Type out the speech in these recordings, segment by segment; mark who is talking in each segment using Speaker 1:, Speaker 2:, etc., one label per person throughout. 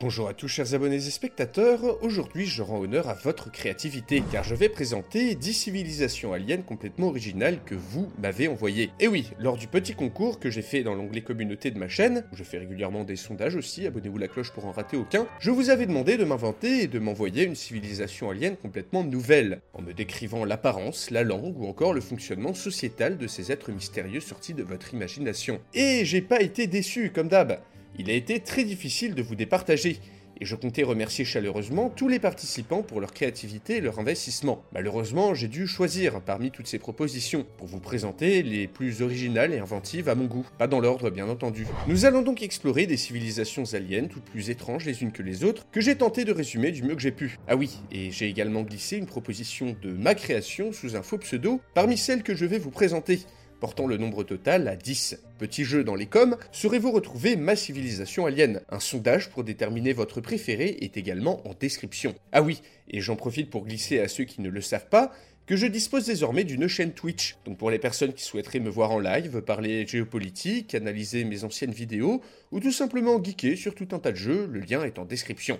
Speaker 1: Bonjour à tous chers abonnés et spectateurs, aujourd'hui je rends honneur à votre créativité car je vais présenter 10 civilisations aliens complètement originales que vous m'avez envoyées. Et oui, lors du petit concours que j'ai fait dans l'onglet communauté de ma chaîne, où je fais régulièrement des sondages aussi, abonnez-vous la cloche pour en rater aucun, je vous avais demandé de m'inventer et de m'envoyer une civilisation alien complètement nouvelle, en me décrivant l'apparence, la langue ou encore le fonctionnement sociétal de ces êtres mystérieux sortis de votre imagination. Et j'ai pas été déçu comme d'hab il a été très difficile de vous départager, et je comptais remercier chaleureusement tous les participants pour leur créativité et leur investissement. Malheureusement, j'ai dû choisir parmi toutes ces propositions pour vous présenter les plus originales et inventives à mon goût. Pas dans l'ordre, bien entendu. Nous allons donc explorer des civilisations aliens, toutes plus étranges les unes que les autres, que j'ai tenté de résumer du mieux que j'ai pu. Ah oui, et j'ai également glissé une proposition de ma création sous un faux pseudo parmi celles que je vais vous présenter portant le nombre total à 10. Petit jeu dans les coms, saurez-vous retrouver ma civilisation alien? Un sondage pour déterminer votre préféré est également en description. Ah oui, et j'en profite pour glisser à ceux qui ne le savent pas, que je dispose désormais d'une chaîne Twitch. Donc pour les personnes qui souhaiteraient me voir en live, parler géopolitique, analyser mes anciennes vidéos, ou tout simplement geeker sur tout un tas de jeux, le lien est en description.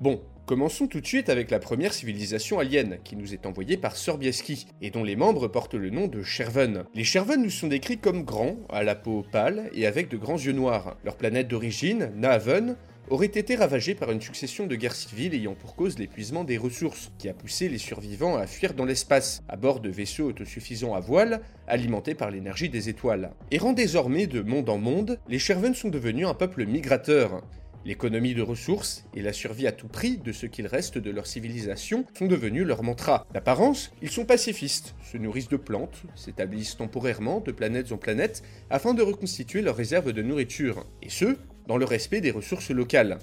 Speaker 1: Bon, Commençons tout de suite avec la première civilisation alien, qui nous est envoyée par Sorbieski, et dont les membres portent le nom de Cherven. Les Cherven nous sont décrits comme grands, à la peau pâle et avec de grands yeux noirs. Leur planète d'origine, Naaven, aurait été ravagée par une succession de guerres civiles ayant pour cause l'épuisement des ressources, qui a poussé les survivants à fuir dans l'espace, à bord de vaisseaux autosuffisants à voile, alimentés par l'énergie des étoiles. Errant désormais de monde en monde, les Cherven sont devenus un peuple migrateur. L'économie de ressources et la survie à tout prix de ce qu'il reste de leur civilisation sont devenus leur mantra. D'apparence, ils sont pacifistes, se nourrissent de plantes, s'établissent temporairement de planètes en planètes afin de reconstituer leurs réserves de nourriture, et ce, dans le respect des ressources locales.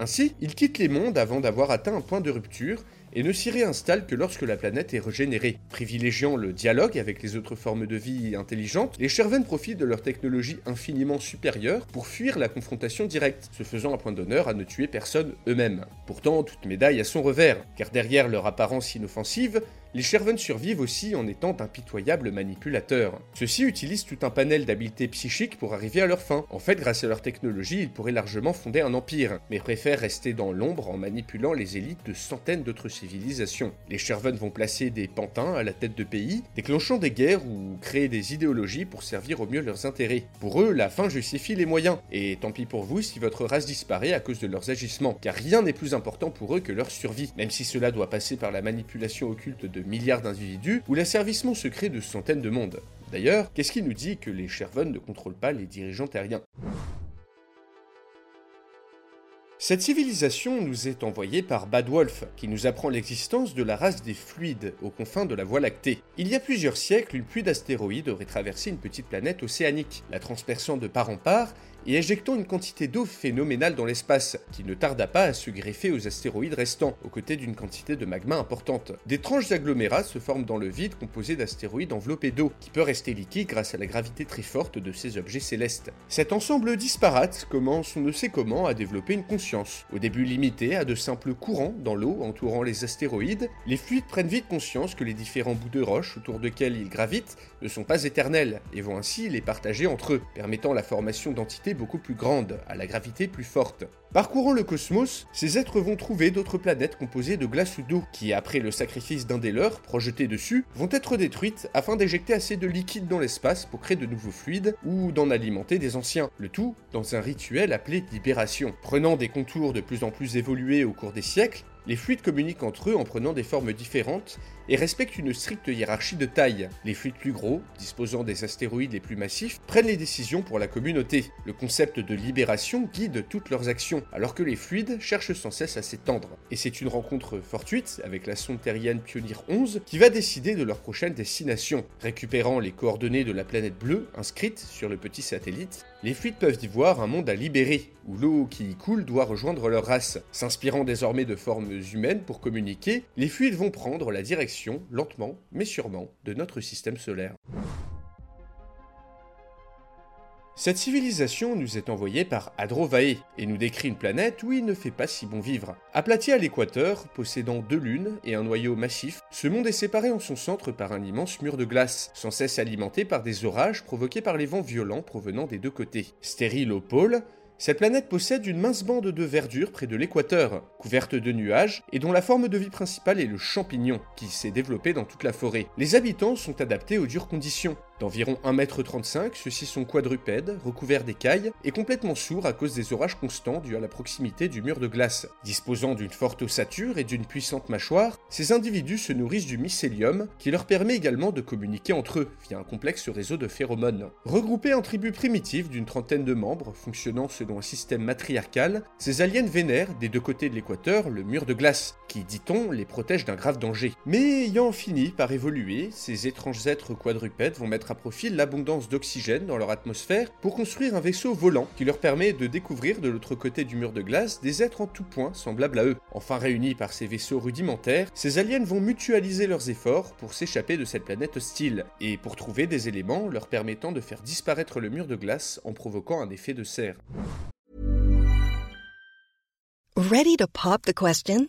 Speaker 1: Ainsi, ils quittent les mondes avant d'avoir atteint un point de rupture et ne s'y réinstalle que lorsque la planète est régénérée. Privilégiant le dialogue avec les autres formes de vie intelligentes, les Cherven profitent de leur technologie infiniment supérieure pour fuir la confrontation directe, se faisant un point d'honneur à ne tuer personne eux-mêmes. Pourtant, toute médaille a son revers, car derrière leur apparence inoffensive, les Cherven survivent aussi en étant d'impitoyables manipulateurs. Ceux-ci utilisent tout un panel d'habiletés psychiques pour arriver à leur fin. En fait, grâce à leur technologie, ils pourraient largement fonder un empire, mais préfèrent rester dans l'ombre en manipulant les élites de centaines d'autres civilisations. Les Cherven vont placer des pantins à la tête de pays, déclenchant des guerres ou créer des idéologies pour servir au mieux leurs intérêts. Pour eux, la fin justifie les moyens, et tant pis pour vous si votre race disparaît à cause de leurs agissements, car rien n'est plus important pour eux que leur survie, même si cela doit passer par la manipulation occulte de milliards d'individus ou l'asservissement secret de centaines de mondes. D'ailleurs, qu'est-ce qui nous dit que les Cherven ne contrôlent pas les dirigeants terriens? Cette civilisation nous est envoyée par Bad Wolf, qui nous apprend l'existence de la race des fluides aux confins de la Voie lactée. Il y a plusieurs siècles, une pluie d'astéroïdes aurait traversé une petite planète océanique, la transperçant de part en part et éjectant une quantité d'eau phénoménale dans l'espace, qui ne tarda pas à se greffer aux astéroïdes restants, aux côtés d'une quantité de magma importante. D'étranges agglomérats se forment dans le vide composés d'astéroïdes enveloppés d'eau, qui peut rester liquide grâce à la gravité très forte de ces objets célestes. Cet ensemble disparate commence on ne sait comment à développer une conscience. Au début limité à de simples courants dans l'eau entourant les astéroïdes, les fluides prennent vite conscience que les différents bouts de roche autour desquels ils gravitent ne sont pas éternels, et vont ainsi les partager entre eux, permettant la formation d'entités beaucoup plus grande, à la gravité plus forte. Parcourant le cosmos, ces êtres vont trouver d'autres planètes composées de glace ou d'eau, qui après le sacrifice d'un des leurs, projetés dessus, vont être détruites afin d'éjecter assez de liquide dans l'espace pour créer de nouveaux fluides ou d'en alimenter des anciens, le tout dans un rituel appelé libération. Prenant des contours de plus en plus évolués au cours des siècles, Les fluides communiquent entre eux en prenant des formes différentes et respectent une stricte hiérarchie de taille. Les fluides plus gros, disposant des astéroïdes les plus massifs, prennent les décisions pour la communauté. Le concept de libération guide toutes leurs actions, alors que les fluides cherchent sans cesse à s'étendre. Et c'est une rencontre fortuite avec la sonde terrienne Pioneer 11 qui va décider de leur prochaine destination. Récupérant les coordonnées de la planète bleue inscrites sur le petit satellite, les fluides peuvent y voir un monde à libérer, où l'eau qui y coule doit rejoindre leur race. S'inspirant désormais de formes humaines pour communiquer, les fluides vont prendre la direction, lentement mais sûrement, de notre système solaire. Cette civilisation nous est envoyée par Adrovae et nous décrit une planète où il ne fait pas si bon vivre. Aplati à l'équateur, possédant deux lunes et un noyau massif, ce monde est séparé en son centre par un immense mur de glace, sans cesse alimenté par des orages provoqués par les vents violents provenant des deux côtés. Stérile au pôle, cette planète possède une mince bande de verdure près de l'équateur, couverte de nuages, et dont la forme de vie principale est le champignon, qui s'est développé dans toute la forêt. Les habitants sont adaptés aux dures conditions, D'environ 1m35, ceux-ci sont quadrupèdes, recouverts d'écailles et complètement sourds à cause des orages constants dus à la proximité du mur de glace. Disposant d'une forte ossature et d'une puissante mâchoire, ces individus se nourrissent du mycélium qui leur permet également de communiquer entre eux via un complexe réseau de phéromones. Regroupés en tribus primitives d'une trentaine de membres, fonctionnant selon un système matriarcal, ces aliens vénèrent des deux côtés de l'équateur le mur de glace, qui, dit-on, les protège d'un grave danger. Mais ayant fini par évoluer, ces étranges êtres quadrupèdes vont mettre à profit l'abondance d'oxygène dans leur atmosphère pour construire un vaisseau volant qui leur permet de découvrir de l'autre côté du mur de glace des êtres en tout point semblables à eux. Enfin réunis par ces vaisseaux rudimentaires, ces aliens vont mutualiser leurs efforts pour s'échapper de cette planète hostile et pour trouver des éléments leur permettant de faire disparaître le mur de glace en provoquant un effet de serre.
Speaker 2: Ready to pop the question?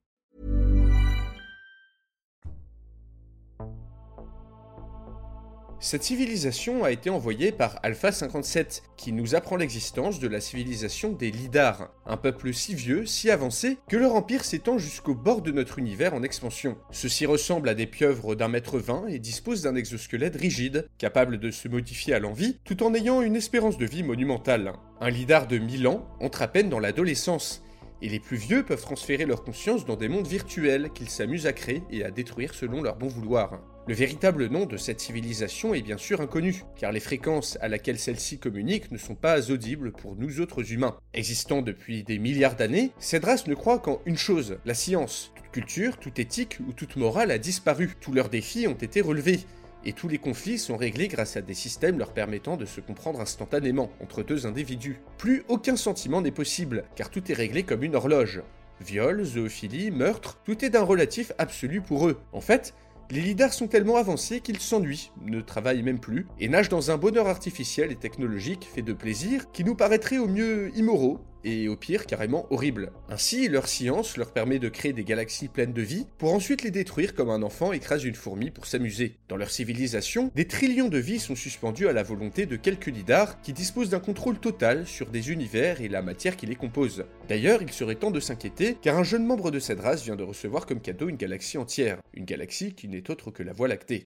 Speaker 1: Cette civilisation a été envoyée par Alpha 57, qui nous apprend l'existence de la civilisation des Lidars, un peuple si vieux, si avancé, que leur empire s'étend jusqu'au bord de notre univers en expansion. Ceux-ci ressemblent à des pieuvres d'un mètre vingt et disposent d'un exosquelette rigide, capable de se modifier à l'envie, tout en ayant une espérance de vie monumentale. Un Lidar de 1000 ans entre à peine dans l'adolescence, et les plus vieux peuvent transférer leur conscience dans des mondes virtuels qu'ils s'amusent à créer et à détruire selon leur bon vouloir. Le véritable nom de cette civilisation est bien sûr inconnu, car les fréquences à laquelle celle-ci communique ne sont pas audibles pour nous autres humains. Existant depuis des milliards d'années, cette race ne croit qu'en une chose, la science. Toute culture, toute éthique ou toute morale a disparu, tous leurs défis ont été relevés, et tous les conflits sont réglés grâce à des systèmes leur permettant de se comprendre instantanément entre deux individus. Plus aucun sentiment n'est possible, car tout est réglé comme une horloge. Viol, zoophilie, meurtre, tout est d'un relatif absolu pour eux. En fait, les lidars sont tellement avancés qu'ils s'ennuient, ne travaillent même plus, et nagent dans un bonheur artificiel et technologique fait de plaisir qui nous paraîtrait au mieux immoraux, et au pire carrément horribles. Ainsi, leur science leur permet de créer des galaxies pleines de vie, pour ensuite les détruire comme un enfant écrase une fourmi pour s'amuser. Dans leur civilisation, des trillions de vies sont suspendus à la volonté de quelques lidars qui disposent d'un contrôle total sur des univers et la matière qui les compose. D'ailleurs, il serait temps de s'inquiéter, car un jeune membre de cette race vient de recevoir comme cadeau une galaxie entière, une galaxie qui n'est autre que la Voie lactée.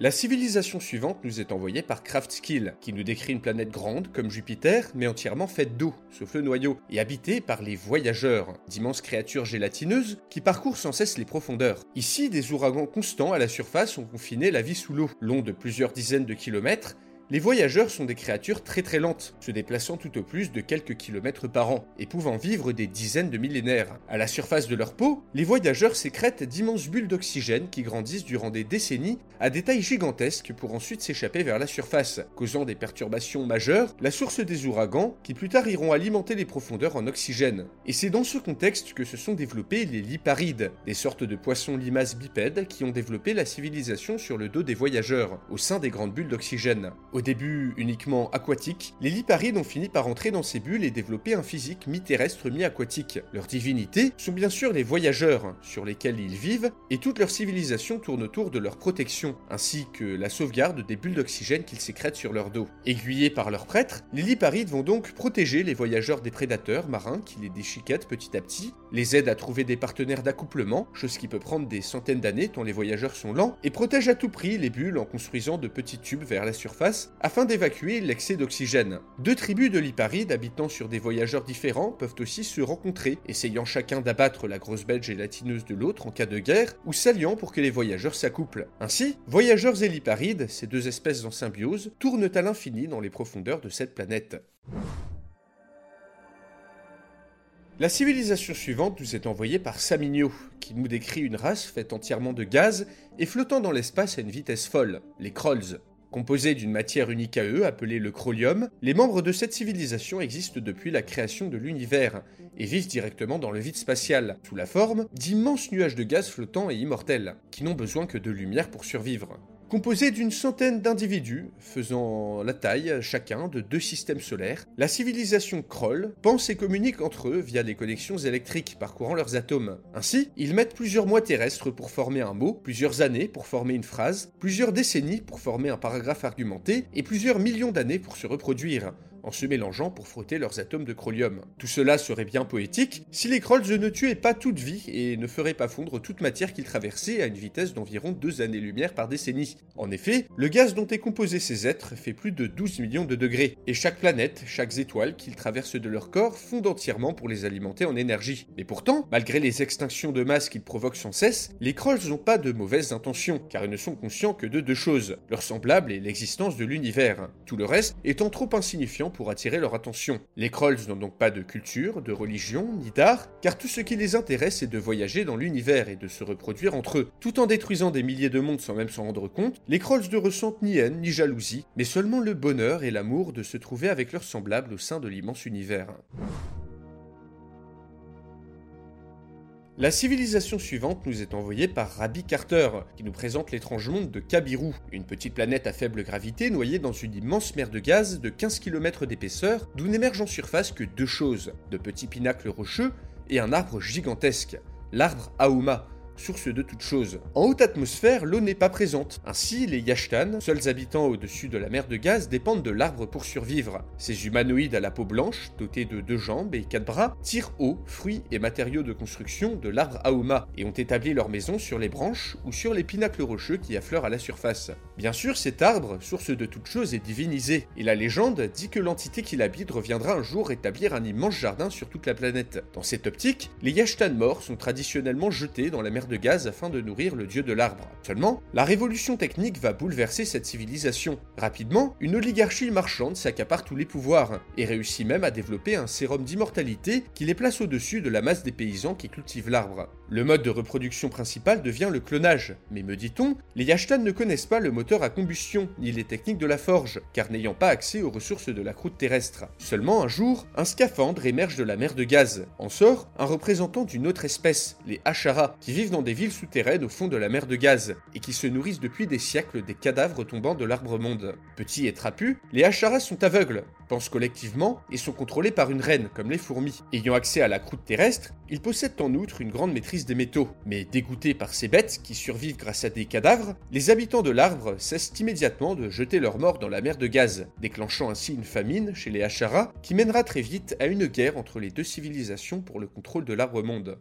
Speaker 1: La civilisation suivante nous est envoyée par Craftskill, qui nous décrit une planète grande comme Jupiter, mais entièrement faite d'eau, sauf le noyau, et habitée par les voyageurs, d'immenses créatures gélatineuses qui parcourent sans cesse les profondeurs. Ici, des ouragans constants à la surface ont confiné la vie sous l'eau, long de plusieurs dizaines de kilomètres, les voyageurs sont des créatures très très lentes, se déplaçant tout au plus de quelques kilomètres par an, et pouvant vivre des dizaines de millénaires. À la surface de leur peau, les voyageurs sécrètent d'immenses bulles d'oxygène qui grandissent durant des décennies à des tailles gigantesques pour ensuite s'échapper vers la surface, causant des perturbations majeures, la source des ouragans, qui plus tard iront alimenter les profondeurs en oxygène. Et c'est dans ce contexte que se sont développés les liparides, des sortes de poissons limaces bipèdes qui ont développé la civilisation sur le dos des voyageurs, au sein des grandes bulles d'oxygène. Au début uniquement aquatiques, les liparides ont fini par entrer dans ces bulles et développer un physique mi-terrestre mi-aquatique. Leurs divinités sont bien sûr les voyageurs, sur lesquels ils vivent, et toute leur civilisation tourne autour de leur protection, ainsi que la sauvegarde des bulles d'oxygène qu'ils sécrètent sur leur dos. Aiguillés par leurs prêtres, les liparides vont donc protéger les voyageurs des prédateurs marins qui les déchiquettent petit à petit, les aident à trouver des partenaires d'accouplement, chose qui peut prendre des centaines d'années tant les voyageurs sont lents, et protègent à tout prix les bulles en construisant de petits tubes vers la surface afin d'évacuer l'excès d'oxygène. Deux tribus de liparides habitant sur des voyageurs différents peuvent aussi se rencontrer, essayant chacun d'abattre la grosse bête gélatineuse de l'autre en cas de guerre, ou s'alliant pour que les voyageurs s'accouplent. Ainsi, voyageurs et liparides, ces deux espèces en symbiose, tournent à l'infini dans les profondeurs de cette planète. La civilisation suivante nous est envoyée par Saminio, qui nous décrit une race faite entièrement de gaz et flottant dans l'espace à une vitesse folle, les Krolls. Composés d'une matière unique à eux, appelée le Crolium, les membres de cette civilisation existent depuis la création de l'univers et vivent directement dans le vide spatial, sous la forme d'immenses nuages de gaz flottants et immortels, qui n'ont besoin que de lumière pour survivre. Composé d'une centaine d'individus, faisant la taille chacun de deux systèmes solaires, la civilisation Kroll pense et communique entre eux via des connexions électriques parcourant leurs atomes. Ainsi, ils mettent plusieurs mois terrestres pour former un mot, plusieurs années pour former une phrase, plusieurs décennies pour former un paragraphe argumenté, et plusieurs millions d'années pour se reproduire en se mélangeant pour frotter leurs atomes de crolium. Tout cela serait bien poétique si les Krolls ne tuaient pas toute vie et ne feraient pas fondre toute matière qu'ils traversaient à une vitesse d'environ 2 années-lumière par décennie. En effet, le gaz dont est composé ces êtres fait plus de 12 millions de degrés, et chaque planète, chaque étoile qu'ils traversent de leur corps fondent entièrement pour les alimenter en énergie. Mais pourtant, malgré les extinctions de masse qu'ils provoquent sans cesse, les Krolls n'ont pas de mauvaises intentions, car ils ne sont conscients que de deux choses, leur semblable et l'existence de l'univers. Tout le reste étant trop insignifiant pour attirer leur attention. Les Krolls n'ont donc pas de culture, de religion, ni d'art, car tout ce qui les intéresse est de voyager dans l'univers et de se reproduire entre eux. Tout en détruisant des milliers de mondes sans même s'en rendre compte, les Krolls ne ressentent ni haine ni jalousie, mais seulement le bonheur et l'amour de se trouver avec leurs semblables au sein de l'immense univers. La civilisation suivante nous est envoyée par Rabbi Carter, qui nous présente l'étrange monde de Kabiru, une petite planète à faible gravité noyée dans une immense mer de gaz de 15 km d'épaisseur, d'où n'émergent en surface que deux choses, de petits pinacles rocheux et un arbre gigantesque, l'arbre Aouma, source de toute chose. En haute atmosphère, l'eau n'est pas présente. Ainsi, les Yashtan, seuls habitants au-dessus de la mer de gaz, dépendent de l'arbre pour survivre. Ces humanoïdes à la peau blanche, dotés de deux jambes et quatre bras, tirent eau, fruits et matériaux de construction de l'arbre Aoma et ont établi leur maison sur les branches ou sur les pinacles rocheux qui affleurent à la surface. Bien sûr, cet arbre, source de toute chose, est divinisé, et la légende dit que l'entité qui l'habite reviendra un jour établir un immense jardin sur toute la planète. Dans cette optique, les Yashtan morts sont traditionnellement jetés dans la mer de gaz afin de nourrir le dieu de l'arbre. Seulement, la révolution technique va bouleverser cette civilisation. Rapidement, une oligarchie marchande s'accapare tous les pouvoirs et réussit même à développer un sérum d'immortalité qui les place au-dessus de la masse des paysans qui cultivent l'arbre. Le mode de reproduction principal devient le clonage, mais me dit-on, les Yashtan ne connaissent pas le moteur à combustion ni les techniques de la forge, car n'ayant pas accès aux ressources de la croûte terrestre. Seulement un jour, un scaphandre émerge de la mer de gaz. En sort un représentant d'une autre espèce, les Hachara, qui vivent dans des villes souterraines au fond de la mer de gaz, et qui se nourrissent depuis des siècles des cadavres tombant de l'arbre-monde. Petits et trapus, les Hacharas sont aveugles, pensent collectivement et sont contrôlés par une reine, comme les fourmis. Ayant accès à la croûte terrestre, ils possèdent en outre une grande maîtrise des métaux. Mais dégoûtés par ces bêtes qui survivent grâce à des cadavres, les habitants de l'arbre cessent immédiatement de jeter leurs morts dans la mer de gaz, déclenchant ainsi une famine chez les Hacharas qui mènera très vite à une guerre entre les deux civilisations pour le contrôle de l'arbre-monde.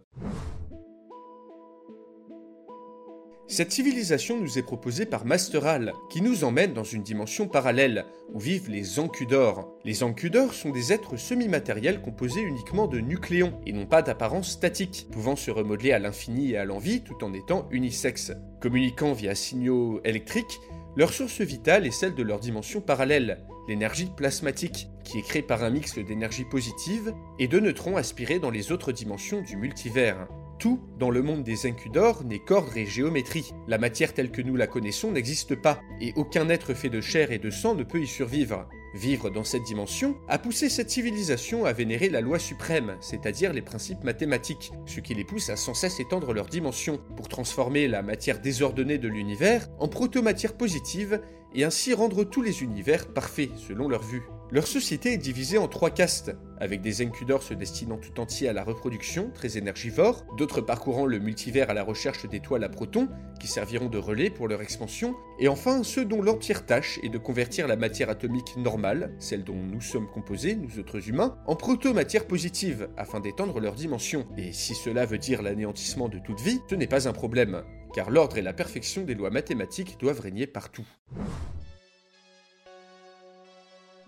Speaker 1: Cette civilisation nous est proposée par Masteral, qui nous emmène dans une dimension parallèle, où vivent les Ancudors. Les Ancudors sont des êtres semi-matériels composés uniquement de nucléons, et n'ont pas d'apparence statique, pouvant se remodeler à l'infini et à l'envie tout en étant unisexes. Communiquant via signaux électriques, Leur source vitale est celle de leur dimension parallèle, l'énergie plasmatique, qui est créée par un mix d'énergie positive et de neutrons aspirés dans les autres dimensions du multivers. Tout dans le monde des incudors n'est qu'ordre et géométrie. La matière telle que nous la connaissons n'existe pas, et aucun être fait de chair et de sang ne peut y survivre. Vivre dans cette dimension a poussé cette civilisation à vénérer la loi suprême, c'est-à-dire les principes mathématiques, ce qui les pousse à sans cesse étendre leur dimension, pour transformer la matière désordonnée de l'univers en protomatière positive et ainsi rendre tous les univers parfaits selon leur vue. Leur société est divisée en trois castes, avec des incudors se destinant tout entier à la reproduction, très énergivores, d'autres parcourant le multivers à la recherche d'étoiles à protons, qui serviront de relais pour leur expansion, et enfin ceux dont l'entière tâche est de convertir la matière atomique normale, celle dont nous sommes composés, nous autres humains, en proto-matière positive, afin d'étendre leur dimension. Et si cela veut dire l'anéantissement de toute vie, ce n'est pas un problème, car l'ordre et la perfection des lois mathématiques doivent régner partout.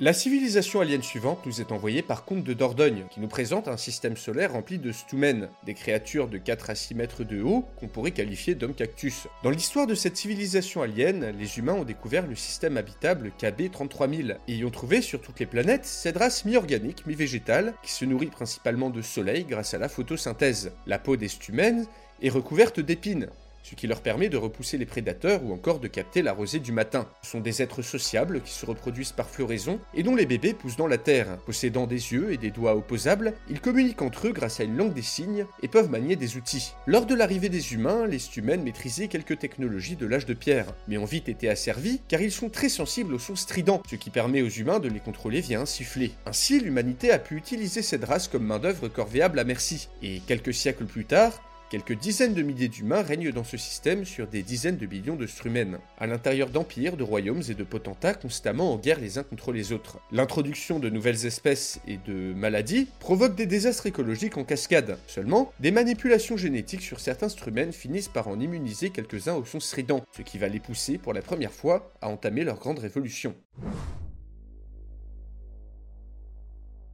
Speaker 1: La civilisation alien suivante nous est envoyée par Comte de Dordogne, qui nous présente un système solaire rempli de stumens, des créatures de 4 à 6 mètres de haut qu'on pourrait qualifier d'hommes cactus. Dans l'histoire de cette civilisation alien, les humains ont découvert le système habitable KB 33000 et y ont trouvé sur toutes les planètes cette race mi-organique, mi-végétale, qui se nourrit principalement de soleil grâce à la photosynthèse. La peau des stumens est recouverte d'épines, ce qui leur permet de repousser les prédateurs ou encore de capter la rosée du matin. Ce sont des êtres sociables qui se reproduisent par floraison et dont les bébés poussent dans la terre. Possédant des yeux et des doigts opposables, ils communiquent entre eux grâce à une langue des signes et peuvent manier des outils. Lors de l'arrivée des humains, les stumens maîtrisaient quelques technologies de l'âge de pierre, mais ont vite été asservis car ils sont très sensibles au son strident, ce qui permet aux humains de les contrôler via un sifflet. Ainsi, l'humanité a pu utiliser cette race comme main-d'œuvre corvéable à merci, et quelques siècles plus tard, Quelques dizaines de milliers d'humains règnent dans ce système sur des dizaines de millions de strumens, à l'intérieur d'empires, de royaumes et de potentats constamment en guerre les uns contre les autres. L'introduction de nouvelles espèces et de maladies provoque des désastres écologiques en cascade. Seulement, des manipulations génétiques sur certains strumens finissent par en immuniser quelques-uns au son strident, ce qui va les pousser pour la première fois à entamer leur grande révolution.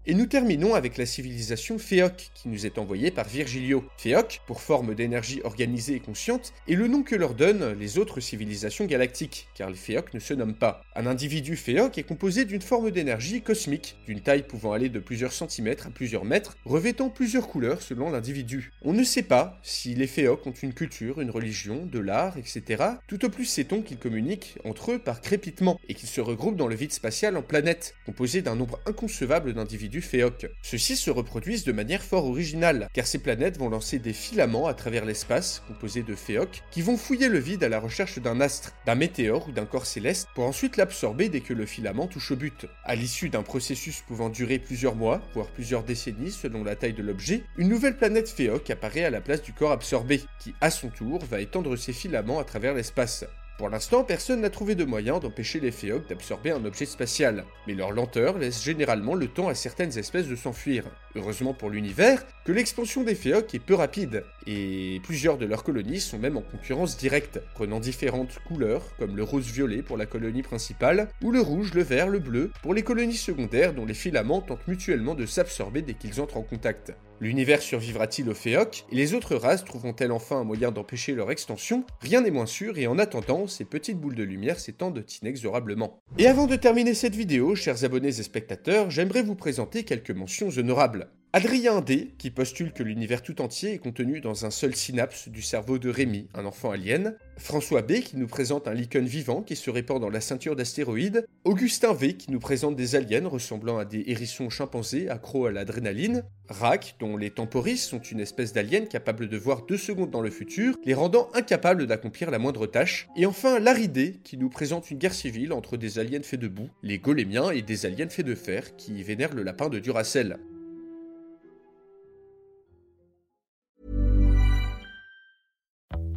Speaker 1: Et nous terminons avec la civilisation Féoc, qui nous est envoyée par Virgilio. Féoc, pour forme d'énergie organisée et consciente, est le nom que leur donnent les autres civilisations galactiques, car les Féoc ne se nomment pas. Un individu Féoc est composé d'une forme d'énergie cosmique, d'une taille pouvant aller de plusieurs centimètres à plusieurs mètres, revêtant plusieurs couleurs selon l'individu. On ne sait pas si les Féoc ont une culture, une religion, de l'art, etc. Tout au plus sait-on qu'ils communiquent entre eux par crépitement, et qu'ils se regroupent dans le vide spatial en planètes, composées d'un nombre inconcevable d'individus Féoc. Ceux-ci se reproduisent de manière fort originale, car ces planètes vont lancer des filaments à travers l'espace, composés de Féoc, qui vont fouiller le vide à la recherche d'un astre, d'un météore ou d'un corps céleste, pour ensuite l'absorber dès que le filament touche au but. À l'issue d'un processus pouvant durer plusieurs mois, voire plusieurs décennies selon la taille de l'objet, une nouvelle planète Féoc apparaît à la place du corps absorbé, qui à son tour va étendre ses filaments à travers l'espace. Pour l'instant, personne n'a trouvé de moyen d'empêcher les Féocs d'absorber un objet spatial, mais leur lenteur laisse généralement le temps à certaines espèces de s'enfuir. Heureusement pour l'univers, que l'expansion des Féocs est peu rapide, et plusieurs de leurs colonies sont même en concurrence directe, prenant différentes couleurs, comme le rose-violet pour la colonie principale, ou le rouge, le vert, le bleu, pour les colonies secondaires dont les filaments tentent mutuellement de s'absorber dès qu'ils entrent en contact. L'univers survivra-t-il aux Féocs Et les autres races trouveront-elles enfin un moyen d'empêcher leur extension? Rien n'est moins sûr et en attendant, ces petites boules de lumière s'étendent inexorablement. Et avant de terminer cette vidéo, chers abonnés et spectateurs, j'aimerais vous présenter quelques mentions honorables. Adrien D, qui postule que l'univers tout entier est contenu dans un seul synapse du cerveau de Rémi, un enfant alien. François B, qui nous présente un lichen vivant qui se répand dans la ceinture d'astéroïdes. Augustin V, qui nous présente des aliens ressemblant à des hérissons chimpanzés accros à l'adrénaline. Rack, dont les temporis sont une espèce d'alien capable de voir deux secondes dans le futur, les rendant incapables d'accomplir la moindre tâche. Et enfin Larry D, qui nous présente une guerre civile entre des aliens faits de boue, les golémiens, et des aliens faits de fer, qui vénèrent le lapin de Duracell.